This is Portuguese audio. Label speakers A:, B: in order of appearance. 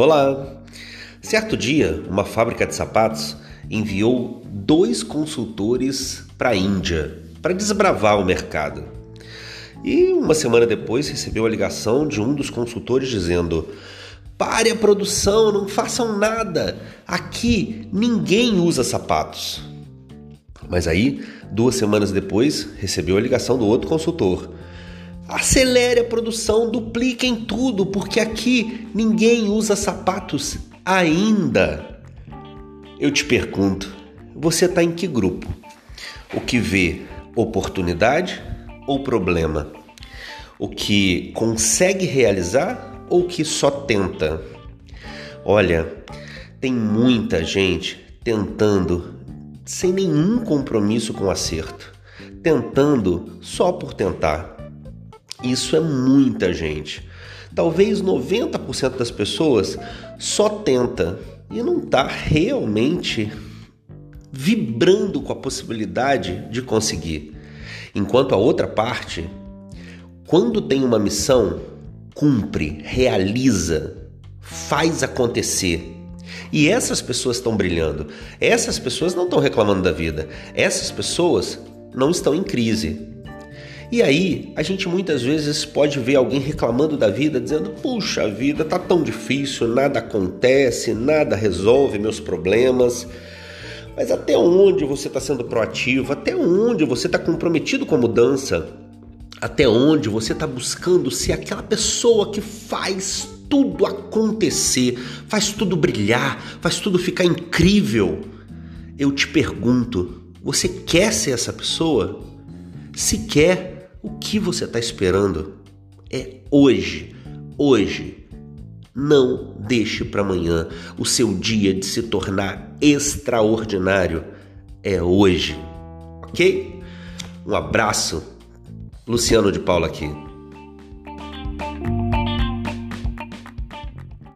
A: Olá! Certo dia, uma fábrica de sapatos enviou dois consultores para a Índia para desbravar o mercado. E uma semana depois recebeu a ligação de um dos consultores dizendo: Pare a produção, não façam nada. Aqui ninguém usa sapatos. Mas aí, duas semanas depois, recebeu a ligação do outro consultor. Acelere a produção, dupliquem tudo, porque aqui ninguém usa sapatos ainda. Eu te pergunto, você está em que grupo? O que vê oportunidade ou problema? O que consegue realizar ou que só tenta? Olha, tem muita gente tentando sem nenhum compromisso com o acerto, tentando só por tentar. Isso é muita gente. Talvez 90% das pessoas só tenta e não está realmente vibrando com a possibilidade de conseguir. Enquanto a outra parte, quando tem uma missão, cumpre, realiza, faz acontecer. E essas pessoas estão brilhando. Essas pessoas não estão reclamando da vida. Essas pessoas não estão em crise. E aí, a gente muitas vezes pode ver alguém reclamando da vida, dizendo: "Puxa, a vida tá tão difícil, nada acontece, nada resolve meus problemas". Mas até onde você está sendo proativo? Até onde você está comprometido com a mudança? Até onde você está buscando ser aquela pessoa que faz tudo acontecer, faz tudo brilhar, faz tudo ficar incrível? Eu te pergunto, você quer ser essa pessoa? Se quer, o que você está esperando? É hoje, hoje. Não deixe para amanhã. O seu dia de se tornar extraordinário é hoje. Ok? Um abraço. Luciano de Paula aqui.